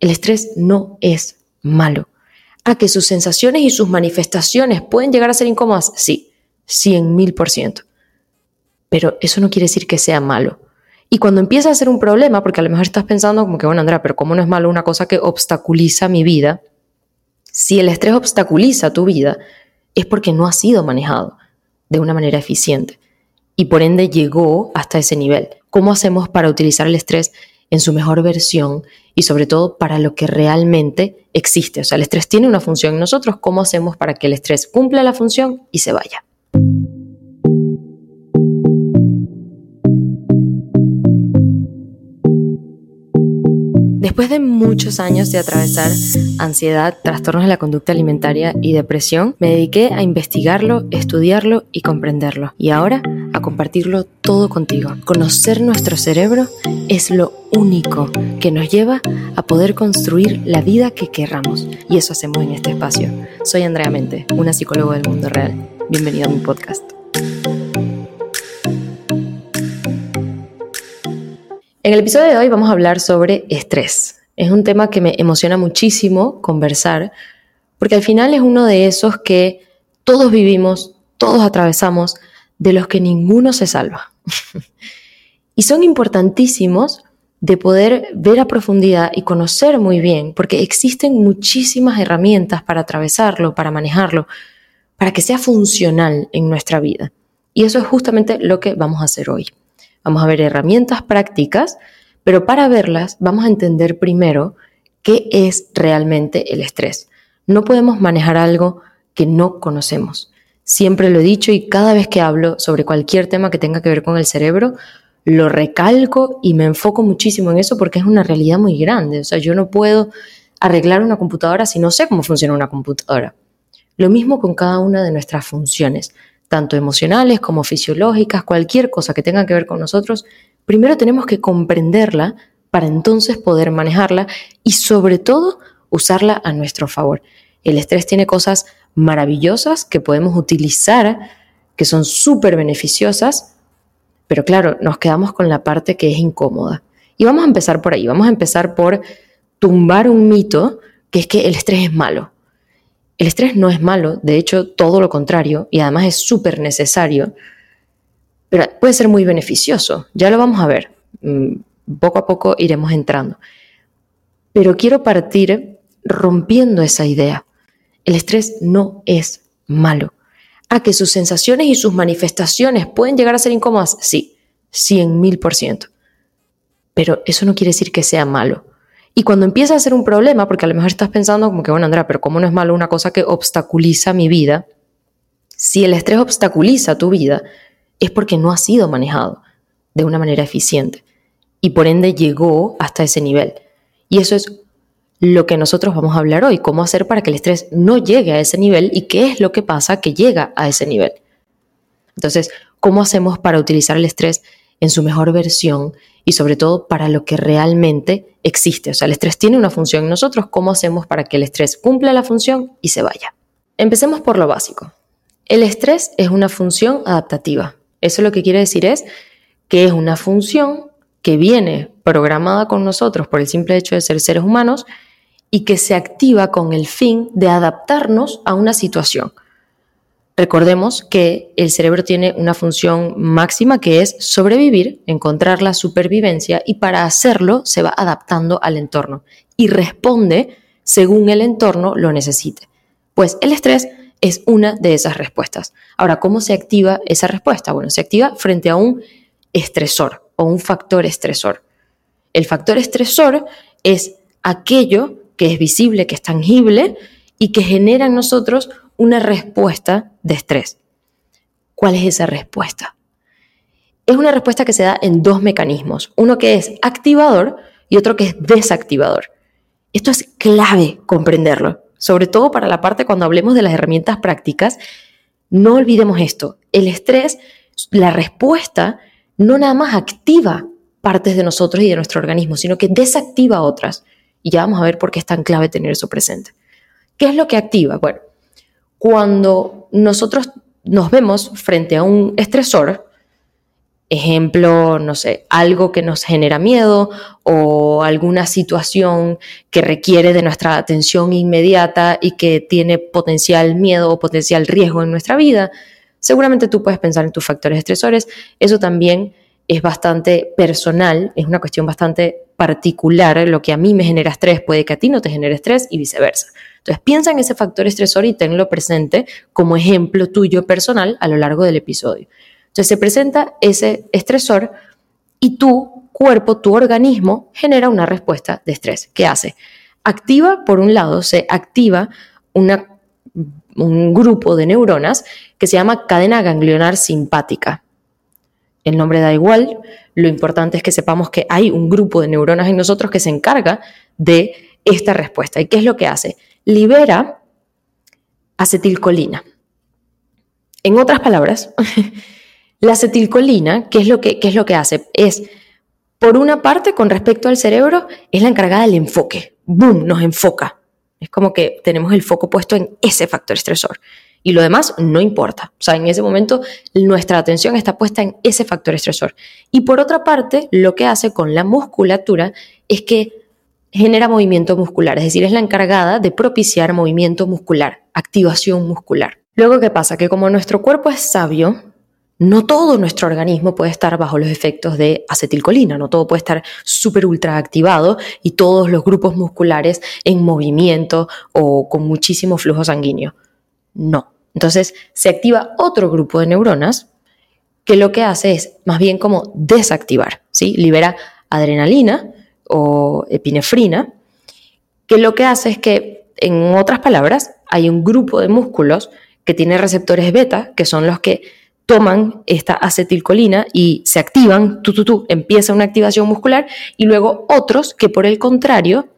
El estrés no es malo. ¿A que sus sensaciones y sus manifestaciones pueden llegar a ser incómodas? Sí, cien mil por ciento. Pero eso no quiere decir que sea malo. Y cuando empieza a ser un problema, porque a lo mejor estás pensando como que, bueno, Andrea, pero ¿cómo no es malo una cosa que obstaculiza mi vida? Si el estrés obstaculiza tu vida, es porque no ha sido manejado de una manera eficiente y por ende llegó hasta ese nivel. ¿Cómo hacemos para utilizar el estrés en su mejor versión y sobre todo para lo que realmente existe? O sea, el estrés tiene una función. Nosotros, ¿cómo hacemos para que el estrés cumpla la función y se vaya? Después de muchos años de atravesar ansiedad, trastornos de la conducta alimentaria y depresión, me dediqué a investigarlo, estudiarlo y comprenderlo. Y ahora a compartirlo todo contigo. Conocer nuestro cerebro es lo único que nos lleva a poder construir la vida que querramos. Y eso hacemos en este espacio. Soy Andrea Mente, una psicóloga del mundo real. Bienvenido a mi podcast. En el episodio de hoy vamos a hablar sobre estrés. Es un tema que me emociona muchísimo conversar porque al final es uno de esos que todos vivimos, todos atravesamos, de los que ninguno se salva. y son importantísimos de poder ver a profundidad y conocer muy bien, porque existen muchísimas herramientas para atravesarlo, para manejarlo, para que sea funcional en nuestra vida. Y eso es justamente lo que vamos a hacer hoy. Vamos a ver herramientas prácticas, pero para verlas vamos a entender primero qué es realmente el estrés. No podemos manejar algo que no conocemos. Siempre lo he dicho y cada vez que hablo sobre cualquier tema que tenga que ver con el cerebro, lo recalco y me enfoco muchísimo en eso porque es una realidad muy grande. O sea, yo no puedo arreglar una computadora si no sé cómo funciona una computadora. Lo mismo con cada una de nuestras funciones tanto emocionales como fisiológicas, cualquier cosa que tenga que ver con nosotros, primero tenemos que comprenderla para entonces poder manejarla y sobre todo usarla a nuestro favor. El estrés tiene cosas maravillosas que podemos utilizar, que son súper beneficiosas, pero claro, nos quedamos con la parte que es incómoda. Y vamos a empezar por ahí, vamos a empezar por tumbar un mito que es que el estrés es malo. El estrés no es malo, de hecho todo lo contrario, y además es súper necesario, pero puede ser muy beneficioso. Ya lo vamos a ver. Mm, poco a poco iremos entrando. Pero quiero partir rompiendo esa idea. El estrés no es malo. ¿A que sus sensaciones y sus manifestaciones pueden llegar a ser incómodas? Sí, cien mil por ciento. Pero eso no quiere decir que sea malo. Y cuando empieza a ser un problema, porque a lo mejor estás pensando como que, bueno, Andrea, pero ¿cómo no es malo una cosa que obstaculiza mi vida? Si el estrés obstaculiza tu vida, es porque no ha sido manejado de una manera eficiente y por ende llegó hasta ese nivel. Y eso es lo que nosotros vamos a hablar hoy, cómo hacer para que el estrés no llegue a ese nivel y qué es lo que pasa que llega a ese nivel. Entonces, ¿cómo hacemos para utilizar el estrés en su mejor versión y sobre todo para lo que realmente existe. O sea, el estrés tiene una función. Nosotros, ¿cómo hacemos para que el estrés cumpla la función y se vaya? Empecemos por lo básico. El estrés es una función adaptativa. Eso lo que quiere decir es que es una función que viene programada con nosotros por el simple hecho de ser seres humanos y que se activa con el fin de adaptarnos a una situación. Recordemos que el cerebro tiene una función máxima que es sobrevivir, encontrar la supervivencia y para hacerlo se va adaptando al entorno y responde según el entorno lo necesite. Pues el estrés es una de esas respuestas. Ahora, ¿cómo se activa esa respuesta? Bueno, se activa frente a un estresor o un factor estresor. El factor estresor es aquello que es visible, que es tangible y que genera en nosotros una respuesta de estrés. ¿Cuál es esa respuesta? Es una respuesta que se da en dos mecanismos, uno que es activador y otro que es desactivador. Esto es clave comprenderlo, sobre todo para la parte cuando hablemos de las herramientas prácticas. No olvidemos esto, el estrés, la respuesta, no nada más activa partes de nosotros y de nuestro organismo, sino que desactiva otras. Y ya vamos a ver por qué es tan clave tener eso presente. ¿Qué es lo que activa? Bueno, cuando nosotros nos vemos frente a un estresor, Ejemplo, no sé, algo que nos genera miedo o alguna situación que requiere de nuestra atención inmediata y que tiene potencial miedo o potencial riesgo en nuestra vida. Seguramente tú puedes pensar en tus factores estresores. Eso también es bastante personal, es una cuestión bastante particular. Lo que a mí me genera estrés puede que a ti no te genere estrés y viceversa. Entonces piensa en ese factor estresor y tenlo presente como ejemplo tuyo personal a lo largo del episodio. Entonces se presenta ese estresor y tu cuerpo, tu organismo genera una respuesta de estrés. ¿Qué hace? Activa, por un lado, se activa un grupo de neuronas que se llama cadena ganglionar simpática. El nombre da igual, lo importante es que sepamos que hay un grupo de neuronas en nosotros que se encarga de esta respuesta. ¿Y qué es lo que hace? Libera acetilcolina. En otras palabras, La acetilcolina, ¿qué es lo que, es lo que hace? Es, por una parte, con respecto al cerebro, es la encargada del enfoque. ¡Boom! Nos enfoca. Es como que tenemos el foco puesto en ese factor estresor. Y lo demás no importa. O sea, en ese momento nuestra atención está puesta en ese factor estresor. Y por otra parte, lo que hace con la musculatura es que genera movimiento muscular, es decir, es la encargada de propiciar movimiento muscular, activación muscular. Luego, ¿qué pasa? Que como nuestro cuerpo es sabio, no todo nuestro organismo puede estar bajo los efectos de acetilcolina, no todo puede estar súper ultra activado y todos los grupos musculares en movimiento o con muchísimo flujo sanguíneo. No. Entonces se activa otro grupo de neuronas que lo que hace es más bien como desactivar, ¿sí? Libera adrenalina o epinefrina, que lo que hace es que, en otras palabras, hay un grupo de músculos que tiene receptores beta, que son los que toman esta acetilcolina y se activan, tú, tú, tú, empieza una activación muscular y luego otros que por el contrario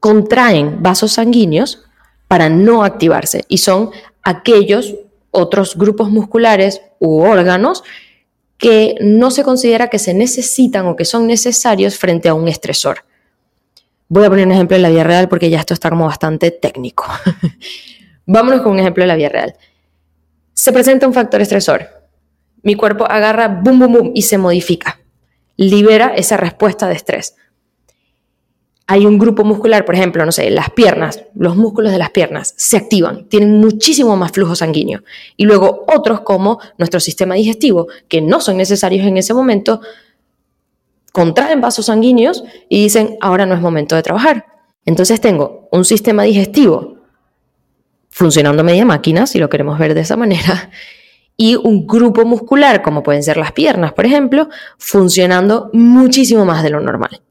contraen vasos sanguíneos para no activarse y son aquellos otros grupos musculares u órganos que no se considera que se necesitan o que son necesarios frente a un estresor. Voy a poner un ejemplo en la vida real porque ya esto está como bastante técnico. Vámonos con un ejemplo de la vida real se presenta un factor estresor. Mi cuerpo agarra boom, boom, boom y se modifica. Libera esa respuesta de estrés. Hay un grupo muscular, por ejemplo, no sé, las piernas, los músculos de las piernas se activan, tienen muchísimo más flujo sanguíneo. Y luego otros como nuestro sistema digestivo, que no son necesarios en ese momento, contraen vasos sanguíneos y dicen, ahora no es momento de trabajar. Entonces tengo un sistema digestivo funcionando media máquina, si lo queremos ver de esa manera, y un grupo muscular, como pueden ser las piernas, por ejemplo, funcionando muchísimo más de lo normal.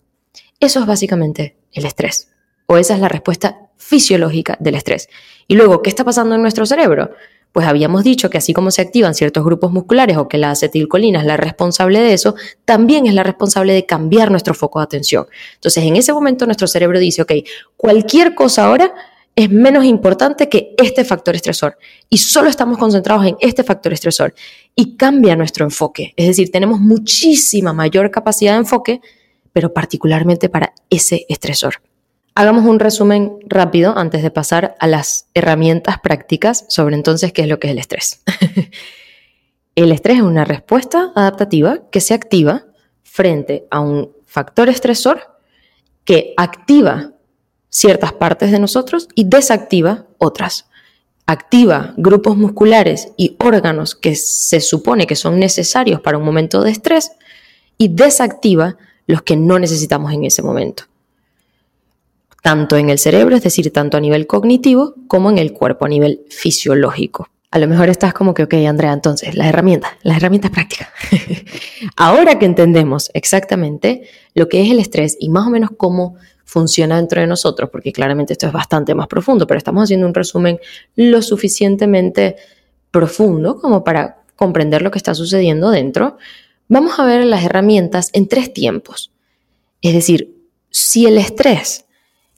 Eso es básicamente el estrés, o esa es la respuesta fisiológica del estrés. Y luego, ¿qué está pasando en nuestro cerebro? Pues habíamos dicho que así como se activan ciertos grupos musculares o que la acetilcolina es la responsable de eso, también es la responsable de cambiar nuestro foco de atención. Entonces, en ese momento nuestro cerebro dice, ok, cualquier cosa ahora es menos importante que este factor estresor y solo estamos concentrados en este factor estresor y cambia nuestro enfoque. Es decir, tenemos muchísima mayor capacidad de enfoque, pero particularmente para ese estresor. Hagamos un resumen rápido antes de pasar a las herramientas prácticas sobre entonces qué es lo que es el estrés. el estrés es una respuesta adaptativa que se activa frente a un factor estresor que activa ciertas partes de nosotros y desactiva otras. Activa grupos musculares y órganos que se supone que son necesarios para un momento de estrés y desactiva los que no necesitamos en ese momento. Tanto en el cerebro, es decir, tanto a nivel cognitivo como en el cuerpo a nivel fisiológico. A lo mejor estás como que, ok, Andrea, entonces, las herramientas, las herramientas prácticas. Ahora que entendemos exactamente lo que es el estrés y más o menos cómo funciona dentro de nosotros, porque claramente esto es bastante más profundo, pero estamos haciendo un resumen lo suficientemente profundo como para comprender lo que está sucediendo dentro, vamos a ver las herramientas en tres tiempos. Es decir, si el estrés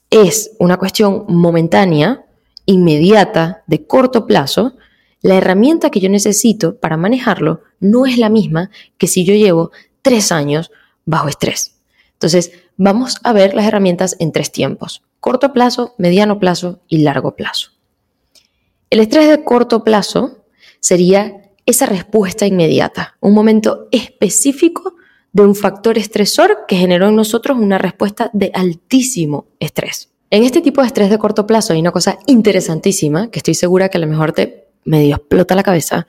es una cuestión momentánea, inmediata, de corto plazo, la herramienta que yo necesito para manejarlo no es la misma que si yo llevo tres años bajo estrés. Entonces, vamos a ver las herramientas en tres tiempos, corto plazo, mediano plazo y largo plazo. El estrés de corto plazo sería esa respuesta inmediata, un momento específico de un factor estresor que generó en nosotros una respuesta de altísimo estrés. En este tipo de estrés de corto plazo hay una cosa interesantísima que estoy segura que a lo mejor te medio explota la cabeza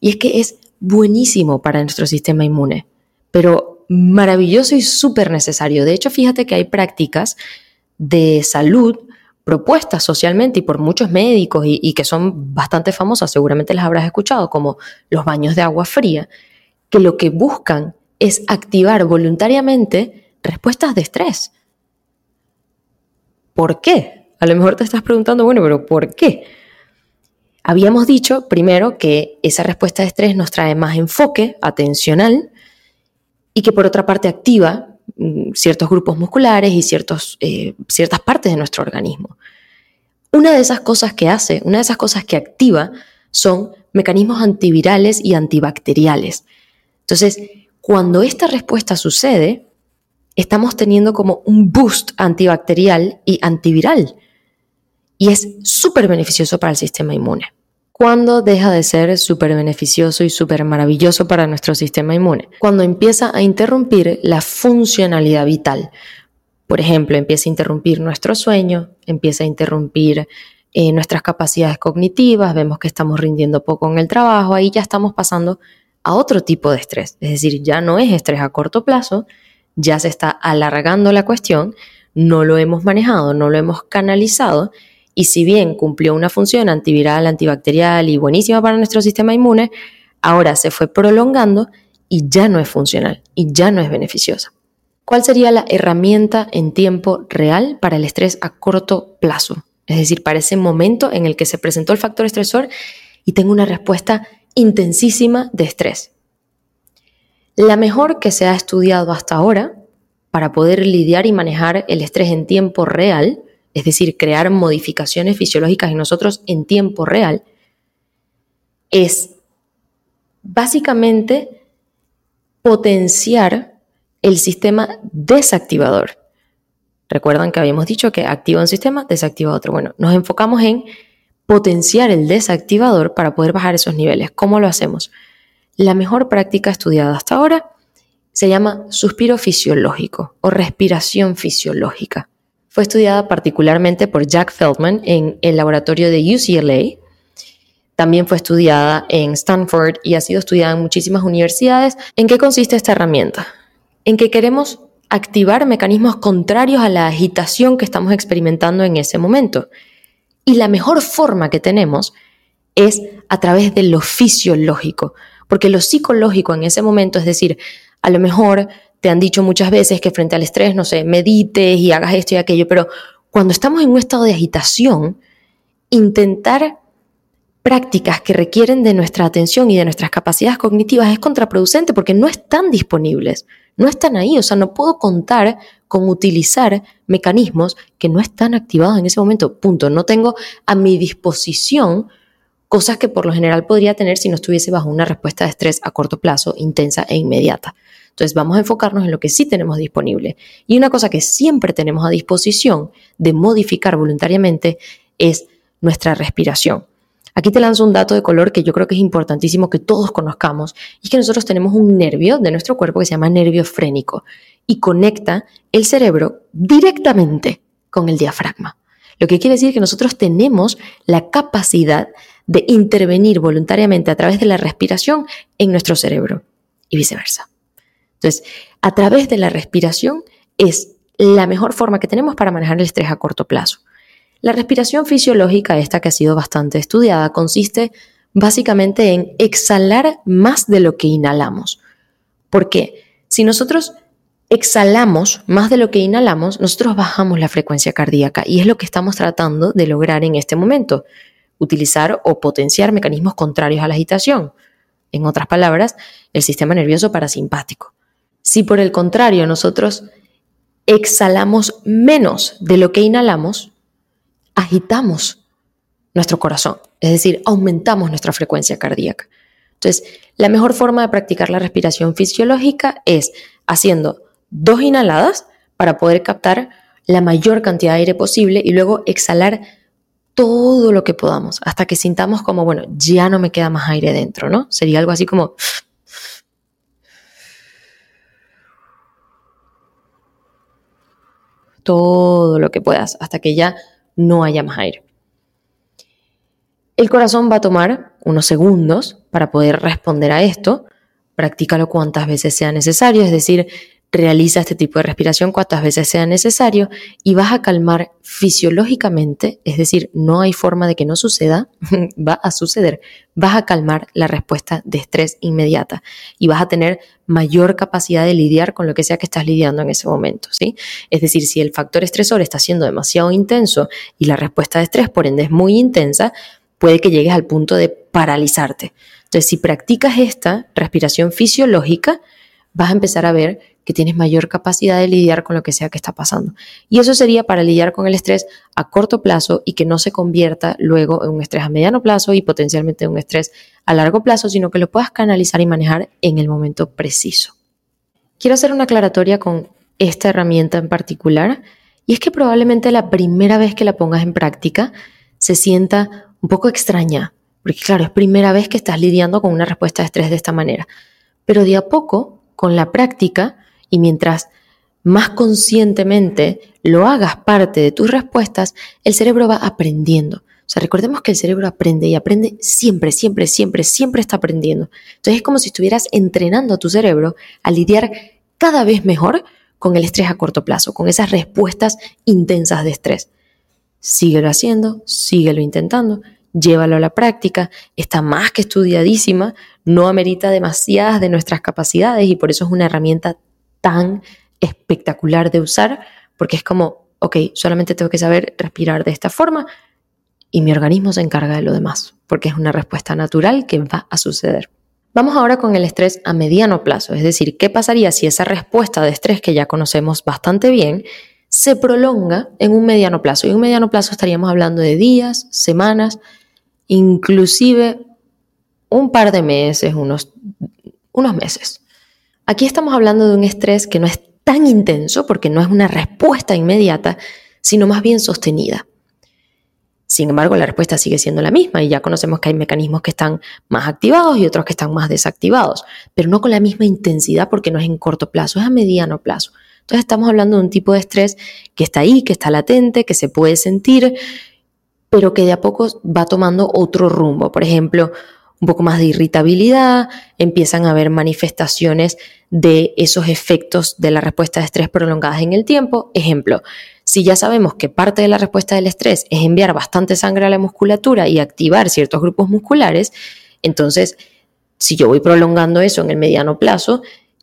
y es que es buenísimo para nuestro sistema inmune, pero maravilloso y súper necesario. De hecho, fíjate que hay prácticas de salud propuestas socialmente y por muchos médicos y, que son bastante famosas, seguramente las habrás escuchado, como los baños de agua fría, que lo que buscan es activar voluntariamente respuestas de estrés. ¿Por qué? A lo mejor te estás preguntando, bueno, pero ¿por qué? Habíamos dicho primero que esa respuesta de estrés nos trae más enfoque atencional y que por otra parte activa Mm, ciertos grupos musculares y eh, ciertas partes de nuestro organismo. Una de esas cosas que hace, una de esas cosas que activa son mecanismos antivirales y antibacteriales. Entonces, cuando esta respuesta sucede, estamos teniendo como un boost antibacterial y antiviral. Y es súper beneficioso para el sistema inmune. ¿Cuándo deja de ser súper beneficioso y súper maravilloso para nuestro sistema inmune? Cuando empieza a interrumpir la funcionalidad vital. Por ejemplo, empieza a interrumpir nuestro sueño, empieza a interrumpir eh, nuestras capacidades cognitivas, vemos que estamos rindiendo poco en el trabajo, ahí ya estamos pasando a otro tipo de estrés. Es decir, ya no es estrés a corto plazo, ya se está alargando la cuestión, no lo hemos manejado, no lo hemos canalizado y si bien cumplió una función antiviral, antibacterial y buenísima para nuestro sistema inmune, ahora se fue prolongando y ya no es funcional y ya no es beneficiosa. ¿Cuál sería la herramienta en tiempo real para el estrés a corto plazo? Es decir, para ese momento en el que se presentó el factor estresor y tengo una respuesta intensísima de estrés. La mejor que se ha estudiado hasta ahora para poder lidiar y manejar el estrés en tiempo real es decir, crear modificaciones fisiológicas en nosotros en tiempo real, es básicamente potenciar el sistema desactivador. Recuerdan que habíamos dicho que activa un sistema, desactiva otro. Bueno, nos enfocamos en potenciar el desactivador para poder bajar esos niveles. ¿Cómo lo hacemos? La mejor práctica estudiada hasta ahora se llama suspiro fisiológico o respiración fisiológica. Fue estudiada particularmente por Jack Feldman en el laboratorio de UCLA. También fue estudiada en Stanford y ha sido estudiada en muchísimas universidades. ¿En qué consiste esta herramienta? En que queremos activar mecanismos contrarios a la agitación que estamos experimentando en ese momento. Y la mejor forma que tenemos es a través de lo fisiológico, porque lo psicológico en ese momento, es decir, a lo mejor te han dicho muchas veces que frente al estrés, no sé, medites y hagas esto y aquello, pero cuando estamos en un estado de agitación, intentar prácticas que requieren de nuestra atención y de nuestras capacidades cognitivas es contraproducente porque no están disponibles, no están ahí, o sea, no puedo contar con utilizar mecanismos que no están activados en ese momento, punto, no tengo a mi disposición cosas que por lo general podría tener si no estuviese bajo una respuesta de estrés a corto plazo, intensa e inmediata. Entonces vamos a enfocarnos en lo que sí tenemos disponible. Y una cosa que siempre tenemos a disposición de modificar voluntariamente es nuestra respiración. Aquí te lanzo un dato de color que yo creo que es importantísimo que todos conozcamos, y es que nosotros tenemos un nervio de nuestro cuerpo que se llama nervio frénico y conecta el cerebro directamente con el diafragma. Lo que quiere decir que nosotros tenemos la capacidad de intervenir voluntariamente a través de la respiración en nuestro cerebro y viceversa. Entonces, a través de la respiración es la mejor forma que tenemos para manejar el estrés a corto plazo. La respiración fisiológica, esta que ha sido bastante estudiada, consiste básicamente en exhalar más de lo que inhalamos. Porque si nosotros exhalamos más de lo que inhalamos, nosotros bajamos la frecuencia cardíaca y es lo que estamos tratando de lograr en este momento, utilizar o potenciar mecanismos contrarios a la agitación. En otras palabras, el sistema nervioso parasimpático. Si por el contrario nosotros exhalamos menos de lo que inhalamos, agitamos nuestro corazón, es decir, aumentamos nuestra frecuencia cardíaca. Entonces, la mejor forma de practicar la respiración fisiológica es haciendo dos inhaladas para poder captar la mayor cantidad de aire posible y luego exhalar todo lo que podamos, hasta que sintamos como, bueno, ya no me queda más aire dentro, ¿no? Sería algo así como... Todo lo que puedas, hasta que ya no haya más aire. El corazón va a tomar unos segundos para poder responder a esto. Practícalo cuantas veces sea necesario, es decir, Realiza este tipo de respiración cuantas veces sea necesario y vas a calmar fisiológicamente, es decir, no hay forma de que no suceda, va a suceder, vas a calmar la respuesta de estrés inmediata y vas a tener mayor capacidad de lidiar con lo que sea que estás lidiando en ese momento, ¿sí? Es decir, si el factor estresor está siendo demasiado intenso y la respuesta de estrés por ende es muy intensa, puede que llegues al punto de paralizarte. Entonces, si practicas esta respiración fisiológica, vas a empezar a ver que tienes mayor capacidad de lidiar con lo que sea que está pasando. Y eso sería para lidiar con el estrés a corto plazo y que no se convierta luego en un estrés a mediano plazo y potencialmente en un estrés a largo plazo, sino que lo puedas canalizar y manejar en el momento preciso. Quiero hacer una aclaratoria con esta herramienta en particular y es que probablemente la primera vez que la pongas en práctica se sienta un poco extraña, porque claro, es primera vez que estás lidiando con una respuesta de estrés de esta manera. Pero de a poco, con la práctica, y mientras más conscientemente lo hagas parte de tus respuestas, el cerebro va aprendiendo. O sea, recordemos que el cerebro aprende y aprende siempre, siempre, siempre, siempre está aprendiendo. Entonces es como si estuvieras entrenando a tu cerebro a lidiar cada vez mejor con el estrés a corto plazo, con esas respuestas intensas de estrés. Síguelo haciendo, síguelo intentando, llévalo a la práctica, está más que estudiadísima, no amerita demasiadas de nuestras capacidades y por eso es una herramienta tan espectacular de usar, porque es como, ok, solamente tengo que saber respirar de esta forma y mi organismo se encarga de lo demás, porque es una respuesta natural que va a suceder. Vamos ahora con el estrés a mediano plazo, es decir, ¿qué pasaría si esa respuesta de estrés que ya conocemos bastante bien se prolonga en un mediano plazo? Y en un mediano plazo estaríamos hablando de días, semanas, inclusive un par de meses, unos, unos meses. Aquí estamos hablando de un estrés que no es tan intenso porque no es una respuesta inmediata, sino más bien sostenida. Sin embargo, la respuesta sigue siendo la misma y ya conocemos que hay mecanismos que están más activados y otros que están más desactivados, pero no con la misma intensidad porque no es en corto plazo, es a mediano plazo. Entonces estamos hablando de un tipo de estrés que está ahí, que está latente, que se puede sentir, pero que de a poco va tomando otro rumbo. Por ejemplo, un poco más de irritabilidad, empiezan a haber manifestaciones de esos efectos de la respuesta de estrés prolongadas en el tiempo. Ejemplo, si ya sabemos que parte de la respuesta del estrés es enviar bastante sangre a la musculatura y activar ciertos grupos musculares, entonces si yo voy prolongando eso en el mediano plazo,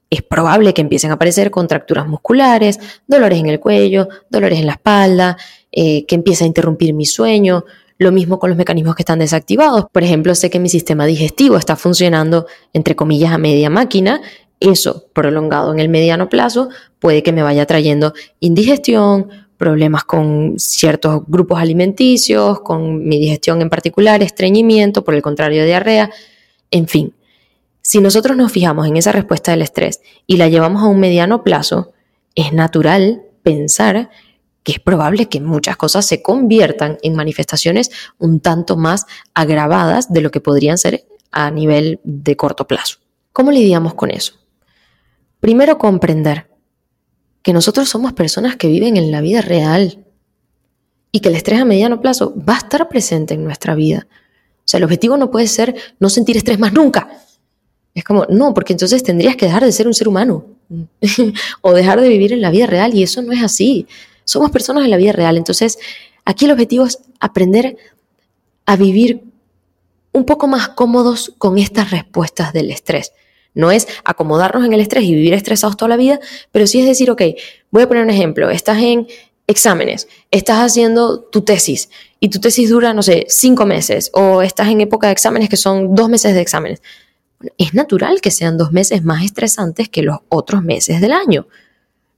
es probable que empiecen a aparecer contracturas musculares, dolores en el cuello, dolores en la espalda, eh, que empiece a interrumpir mi sueño, lo mismo con los mecanismos que están desactivados. Por ejemplo, sé que mi sistema digestivo está funcionando, entre comillas, a media máquina. Eso, prolongado en el mediano plazo, puede que me vaya trayendo indigestión, problemas con ciertos grupos alimenticios, con mi digestión en particular, estreñimiento, por el contrario, diarrea, en fin. Si nosotros nos fijamos en esa respuesta del estrés y la llevamos a un mediano plazo, es natural pensar que es probable que muchas cosas se conviertan en manifestaciones un tanto más agravadas de lo que podrían ser a nivel de corto plazo. ¿Cómo lidiamos con eso? Primero, comprender que nosotros somos personas que viven en la vida real y que el estrés a mediano plazo va a estar presente en nuestra vida. O sea, el objetivo no puede ser no sentir estrés más nunca. Es como, no, porque entonces tendrías que dejar de ser un ser humano o dejar de vivir en la vida real y eso no es así. Somos personas en la vida real. Entonces, aquí el objetivo es aprender a vivir un poco más cómodos con estas respuestas del estrés. No es acomodarnos en el estrés y vivir estresados toda la vida, pero sí es decir, ok, voy a poner un ejemplo, estás en exámenes, estás haciendo tu tesis y tu tesis dura, no sé, cinco meses o estás en época de exámenes que son dos meses de exámenes. Es natural que sean dos meses más estresantes que los otros meses del año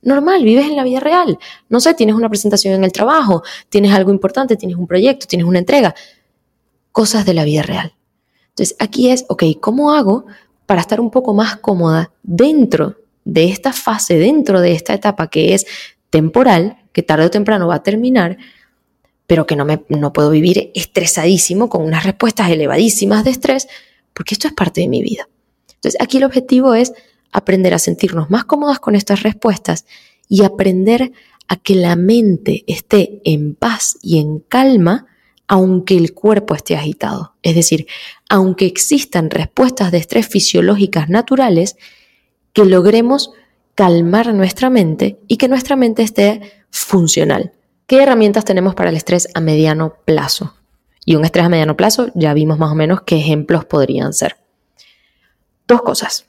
normal, vives en la vida real. No sé, tienes una presentación en el trabajo, tienes algo importante, tienes un proyecto, tienes una entrega. Cosas de la vida real. Entonces, aquí es, ok, ¿cómo hago para estar un poco más cómoda dentro de esta fase, dentro de esta etapa que es temporal, que tarde o temprano va a terminar, pero que no, me, no puedo vivir estresadísimo con unas respuestas elevadísimas de estrés, porque esto es parte de mi vida. Entonces, aquí el objetivo es aprender a sentirnos más cómodas con estas respuestas y aprender a que la mente esté en paz y en calma aunque el cuerpo esté agitado. Es decir, aunque existan respuestas de estrés fisiológicas naturales, que logremos calmar nuestra mente y que nuestra mente esté funcional. ¿Qué herramientas tenemos para el estrés a mediano plazo? Y un estrés a mediano plazo, ya vimos más o menos qué ejemplos podrían ser. Dos cosas.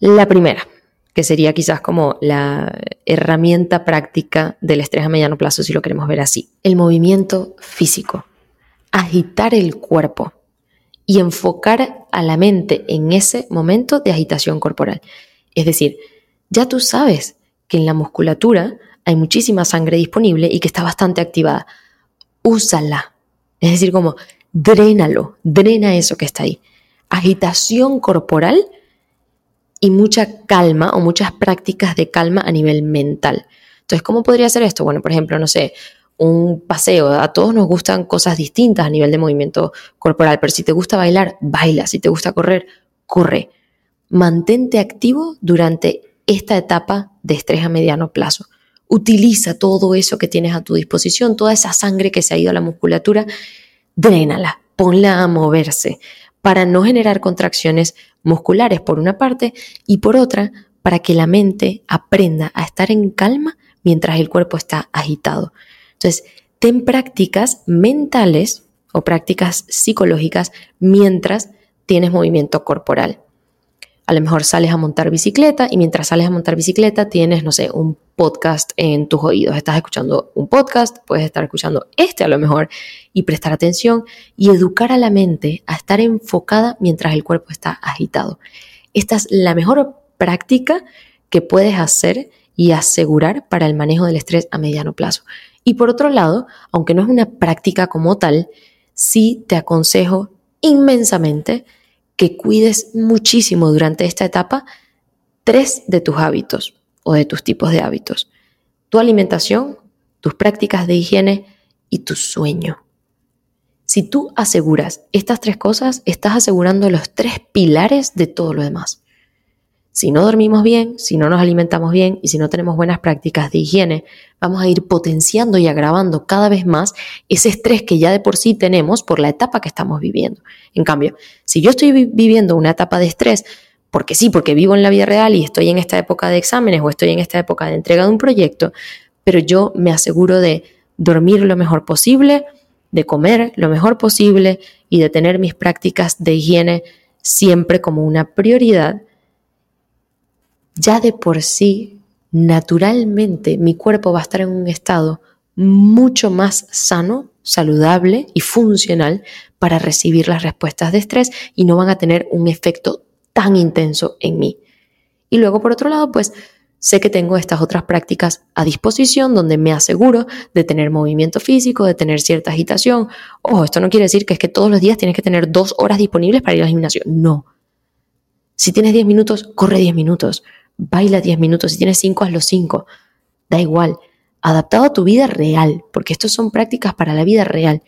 La primera, que sería quizás como la herramienta práctica del estrés a mediano plazo, si lo queremos ver así. El movimiento físico. Agitar el cuerpo y enfocar a la mente en ese momento de agitación corporal. Es decir, ya tú sabes que en la musculatura hay muchísima sangre disponible y que está bastante activada. Úsala. Es decir, como drénalo, drena eso que está ahí. Agitación corporal y mucha calma o muchas prácticas de calma a nivel mental. Entonces, ¿cómo podría ser esto? Bueno, por ejemplo, no sé, un paseo. A todos nos gustan cosas distintas a nivel de movimiento corporal, pero si te gusta bailar, baila. Si te gusta correr, corre. Mantente activo durante esta etapa de estrés a mediano plazo. Utiliza todo eso que tienes a tu disposición, toda esa sangre que se ha ido a la musculatura, drénala, ponla a moverse para no generar contracciones musculares por una parte y por otra para que la mente aprenda a estar en calma mientras el cuerpo está agitado. Entonces, ten prácticas mentales o prácticas psicológicas mientras tienes movimiento corporal. A lo mejor sales a montar bicicleta y mientras sales a montar bicicleta tienes, no sé, un podcast en tus oídos. Estás escuchando un podcast, puedes estar escuchando este a lo mejor y prestar atención y educar a la mente a estar enfocada mientras el cuerpo está agitado. Esta es la mejor práctica que puedes hacer y asegurar para el manejo del estrés a mediano plazo. Y por otro lado, aunque no es una práctica como tal, sí te aconsejo inmensamente que cuides muchísimo durante esta etapa tres de tus hábitos o de tus tipos de hábitos. Tu alimentación, tus prácticas de higiene y tu sueño. Si tú aseguras estas tres cosas, estás asegurando los tres pilares de todo lo demás. Si no dormimos bien, si no nos alimentamos bien y si no tenemos buenas prácticas de higiene, vamos a ir potenciando y agravando cada vez más ese estrés que ya de por sí tenemos por la etapa que estamos viviendo. En cambio, si yo estoy viviendo una etapa de estrés, porque sí, porque vivo en la vida real y estoy en esta época de exámenes o estoy en esta época de entrega de un proyecto, pero yo me aseguro de dormir lo mejor posible, de comer lo mejor posible y de tener mis prácticas de higiene siempre como una prioridad, ya de por sí, naturalmente, mi cuerpo va a estar en un estado mucho más sano, saludable y funcional para recibir las respuestas de estrés y no van a tener un efecto tan intenso en mí. Y luego, por otro lado, pues sé que tengo estas otras prácticas a disposición donde me aseguro de tener movimiento físico, de tener cierta agitación. Ojo, esto no quiere decir que es que todos los días tienes que tener dos horas disponibles para ir al gimnasio. No. Si tienes 10 minutos, corre 10 minutos baila 10 minutos, si tienes 5, los 5, da igual, adaptado a tu vida real, porque estos son prácticas para la vida real,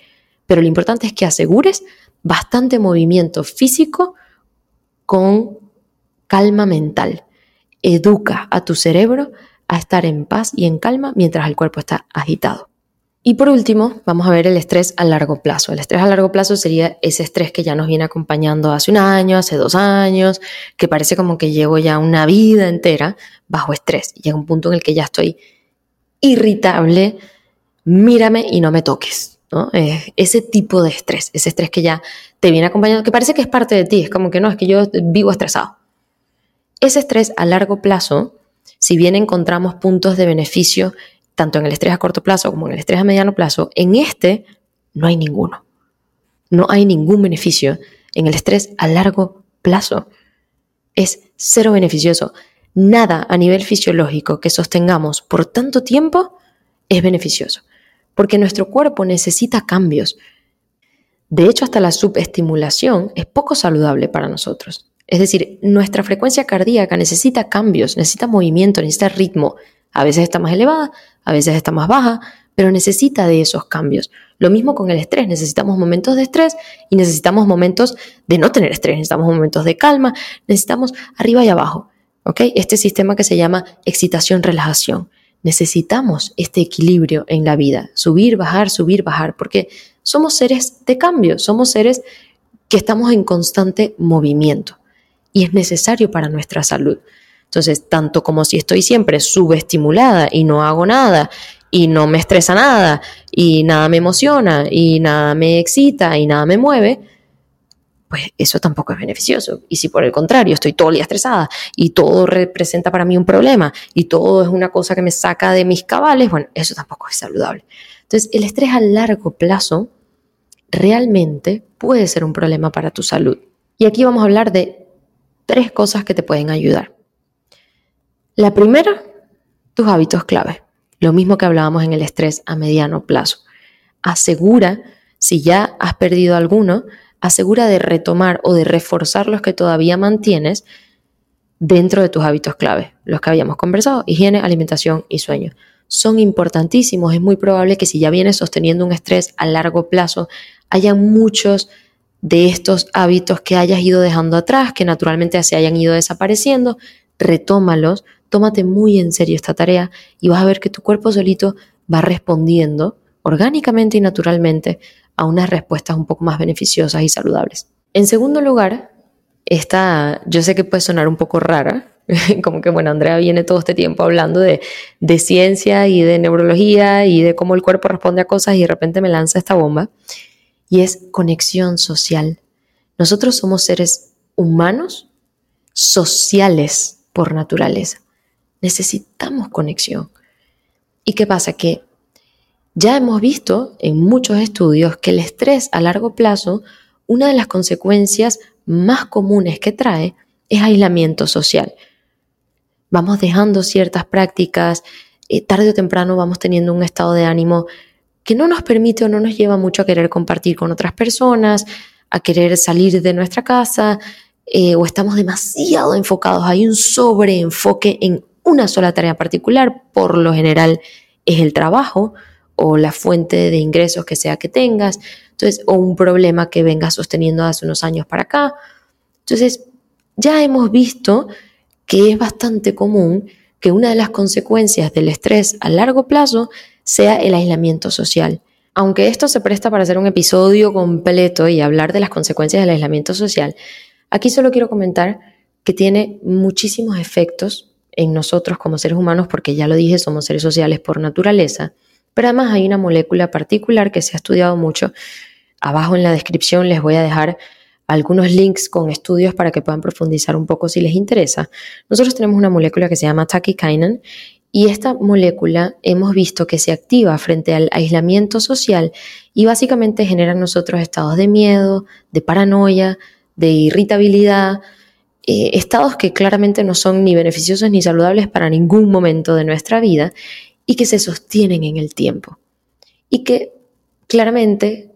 pero lo importante es que asegures bastante movimiento físico con calma mental. Educa a tu cerebro a estar en paz y en calma mientras el cuerpo está agitado. Y por último, vamos a ver el estrés a largo plazo. El estrés a largo plazo sería ese estrés que ya nos viene acompañando hace un año, hace dos años, que parece como que llevo ya una vida entera bajo estrés. Llega un punto en el que ya estoy irritable, mírame y no me toques. ¿no? ese tipo de estrés, ese estrés que ya te viene acompañando, que parece que es parte de ti, es como que no, es que yo vivo estresado. Ese estrés a largo plazo, si bien encontramos puntos de beneficio tanto en el estrés a corto plazo como en el estrés a mediano plazo, en este no hay ninguno. No hay ningún beneficio en el estrés a largo plazo. Es cero beneficioso. Nada a nivel fisiológico que sostengamos por tanto tiempo es beneficioso, porque nuestro cuerpo necesita cambios. De hecho, hasta la subestimulación es poco saludable para nosotros. Es decir, nuestra frecuencia cardíaca necesita cambios, necesita movimiento, necesita ritmo. A veces está más elevada, a veces está más baja, pero necesita de esos cambios. Lo mismo con el estrés, necesitamos momentos de estrés y necesitamos momentos de no tener estrés, necesitamos momentos de calma, necesitamos arriba y abajo. ¿ok? Este sistema que se llama excitación-relajación. Necesitamos este equilibrio en la vida, subir, bajar, subir, bajar, porque somos seres de cambio, somos seres que estamos en constante movimiento y es necesario para nuestra salud. Entonces, tanto como si estoy siempre subestimulada y no hago nada y no me estresa nada y nada me emociona y nada me excita y nada me mueve, pues eso tampoco es beneficioso. Y si por el contrario estoy todo el día estresada y todo representa para mí un problema y todo es una cosa que me saca de mis cabales, bueno, eso tampoco es saludable. Entonces, el estrés a largo plazo realmente puede ser un problema para tu salud. Y aquí vamos a hablar de tres cosas que te pueden ayudar. La primera, tus hábitos clave. Lo mismo que hablábamos en el estrés a mediano plazo. Asegura, si ya has perdido alguno, asegura de retomar o de reforzar los que todavía mantienes dentro de tus hábitos clave, los que habíamos conversado, higiene, alimentación y sueño. Son importantísimos, es muy probable que si ya vienes sosteniendo un estrés a largo plazo, haya muchos de estos hábitos que hayas ido dejando atrás, que naturalmente se hayan ido desapareciendo, retómalos, tómate muy en serio esta tarea y vas a ver que tu cuerpo solito va respondiendo orgánicamente y naturalmente a unas respuestas un poco más beneficiosas y saludables. En segundo lugar, esta, yo sé que puede sonar un poco rara, como que, bueno, Andrea viene todo este tiempo hablando de, de ciencia y de neurología y de cómo el cuerpo responde a cosas y de repente me lanza esta bomba, y es conexión social. Nosotros somos seres humanos, sociales por naturaleza. Necesitamos conexión. ¿Y qué pasa? Que ya hemos visto en muchos estudios que el estrés a largo plazo, una de las consecuencias más comunes que trae es aislamiento social. Vamos dejando ciertas prácticas, eh, tarde o temprano vamos teniendo un estado de ánimo que no nos permite o no nos lleva mucho a querer compartir con otras personas, a querer salir de nuestra casa, eh, o estamos demasiado enfocados, hay un sobreenfoque en una sola tarea particular, por lo general es el trabajo, o la fuente de ingresos que sea que tengas, entonces, o un problema que vengas sosteniendo hace unos años para acá. Entonces, ya hemos visto que es bastante común que una de las consecuencias del estrés a largo plazo sea el aislamiento social. Aunque esto se presta para hacer un episodio completo y hablar de las consecuencias del aislamiento social, aquí solo quiero comentar que tiene muchísimos efectos en nosotros como seres humanos, porque ya lo dije, somos seres sociales por naturaleza, pero además hay una molécula particular que se ha estudiado mucho. Abajo en la descripción les voy a dejar algunos links con estudios para que puedan profundizar un poco si les interesa. Nosotros tenemos una molécula que se llama tachykinin y esta molécula hemos visto que se activa frente al aislamiento social y básicamente genera en nosotros estados de miedo, de paranoia, de irritabilidad, eh, estados que claramente no son ni beneficiosos ni saludables para ningún momento de nuestra vida y que se sostienen en el tiempo. Y que claramente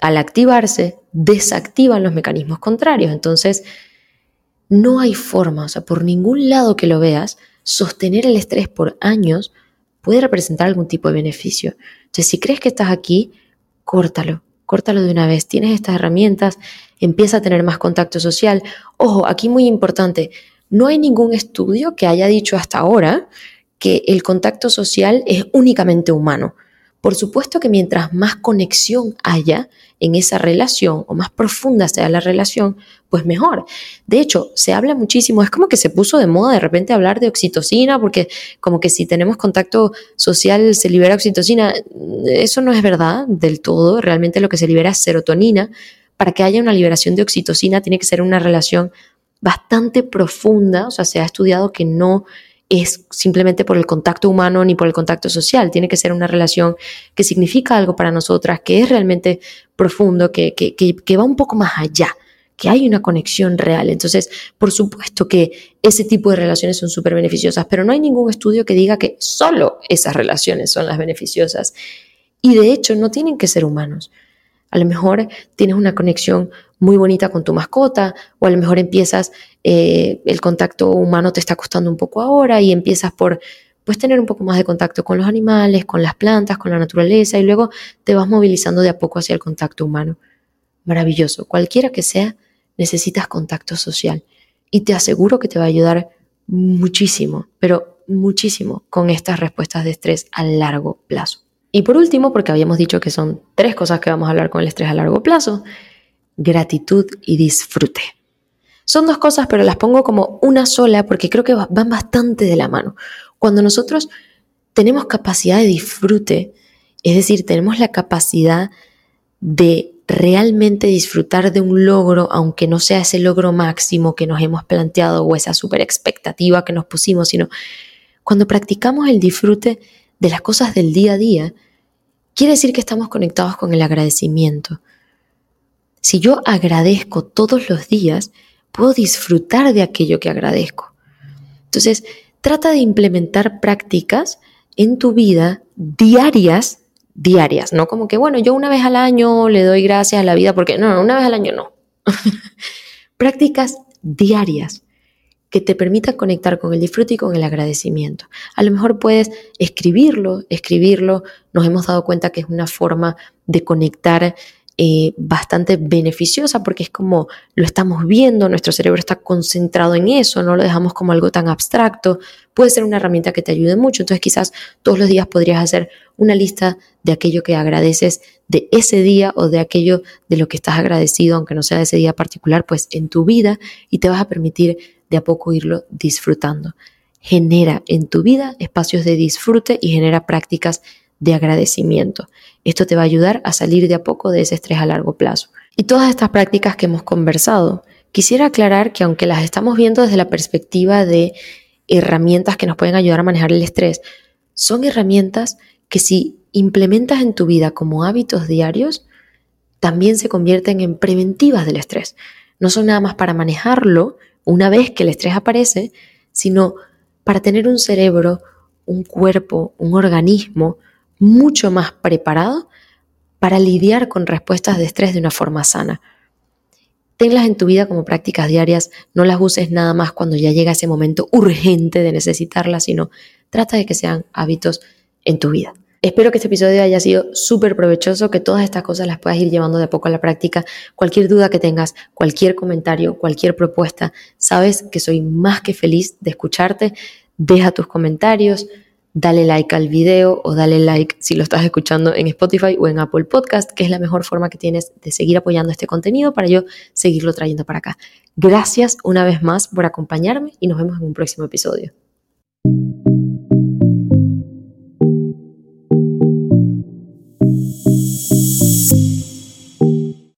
al activarse desactivan los mecanismos contrarios. Entonces, no hay forma, o sea, por ningún lado que lo veas, sostener el estrés por años puede representar algún tipo de beneficio. Entonces, si crees que estás aquí, córtalo, córtalo de una vez. Tienes estas herramientas, empieza a tener más contacto social. Ojo, aquí muy importante, no hay ningún estudio que haya dicho hasta ahora que el contacto social es únicamente humano. Por supuesto que mientras más conexión haya en esa relación o más profunda sea la relación, pues mejor. De hecho, se habla muchísimo, es como que se puso de moda de repente hablar de oxitocina, porque como que si tenemos contacto social se libera oxitocina. Eso no es verdad del todo, realmente lo que se libera es serotonina. Para que haya una liberación de oxitocina tiene que ser una relación bastante profunda, o sea, se ha estudiado que no es simplemente por el contacto humano ni por el contacto social. Tiene que ser una relación que significa algo para nosotras, que es realmente profundo, que, que, que, va un poco más allá, que hay una conexión real. Entonces, por supuesto que ese tipo de relaciones son súper beneficiosas, pero no hay ningún estudio que diga que solo esas relaciones son las beneficiosas. Y de hecho, no tienen que ser humanos. A lo mejor tienes una conexión muy bonita con tu mascota o a lo mejor empiezas, eh, el contacto humano te está costando un poco ahora y empiezas por, puedes tener un poco más de contacto con los animales, con las plantas, con la naturaleza y luego te vas movilizando de a poco hacia el contacto humano. Maravilloso. Cualquiera que sea, necesitas contacto social y te aseguro que te va a ayudar muchísimo, pero muchísimo con estas respuestas de estrés a largo plazo. Y por último, porque habíamos dicho que son tres cosas que vamos a hablar con el estrés a largo plazo, gratitud y disfrute. Son dos cosas, pero las pongo como una sola porque creo que van bastante de la mano. Cuando nosotros tenemos capacidad de disfrute, es decir, tenemos la capacidad de realmente disfrutar de un logro, aunque no sea ese logro máximo que nos hemos planteado o esa super expectativa que nos pusimos, sino cuando practicamos el disfrute de las cosas del día a día, quiere decir que estamos conectados con el agradecimiento. Si yo agradezco todos los días, puedo disfrutar de aquello que agradezco. Entonces, trata de implementar prácticas en tu vida diarias diarias, no como que, bueno, yo una vez al año le doy gracias a la vida porque, no, una vez al año no. Prácticas diarias que te permitan conectar con el disfrute y con el agradecimiento. A lo mejor puedes escribirlo, escribirlo, nos hemos dado cuenta que es una forma de conectar eh, bastante beneficiosa porque es como lo estamos viendo, nuestro cerebro está concentrado en eso, no lo dejamos como algo tan abstracto. Puede ser una herramienta que te ayude mucho. Entonces quizás todos los días podrías hacer una lista de aquello que agradeces de ese día o de aquello de lo que estás agradecido, aunque no sea de ese día particular, pues en tu vida y te vas a permitir de a poco irlo disfrutando. Genera en tu vida espacios de disfrute y genera prácticas de agradecimiento. Esto te va a ayudar a salir de a poco de ese estrés a largo plazo. Y todas estas prácticas que hemos conversado, quisiera aclarar que aunque las estamos viendo desde la perspectiva de herramientas que nos pueden ayudar a manejar el estrés, son herramientas que si implementas en tu vida como hábitos diarios, también se convierten en preventivas del estrés. No son nada más para manejarlo una vez que el estrés aparece, sino para tener un cerebro, un cuerpo, un organismo mucho más preparado para lidiar con respuestas de estrés de una forma sana. Tenlas en tu vida como prácticas diarias, no las uses nada más cuando ya llega ese momento urgente de necesitarlas, sino trata de que sean hábitos en tu vida. Espero que este episodio haya sido súper provechoso, que todas estas cosas las puedas ir llevando de a poco a la práctica. Cualquier duda que tengas, cualquier comentario, cualquier propuesta, sabes que soy más que feliz de escucharte. Deja tus comentarios, dale like al video o dale like si lo estás escuchando en Spotify o en Apple Podcast, que es la mejor forma que tienes de seguir apoyando este contenido para yo seguirlo trayendo para acá. Gracias una vez más por acompañarme y nos vemos en un próximo episodio.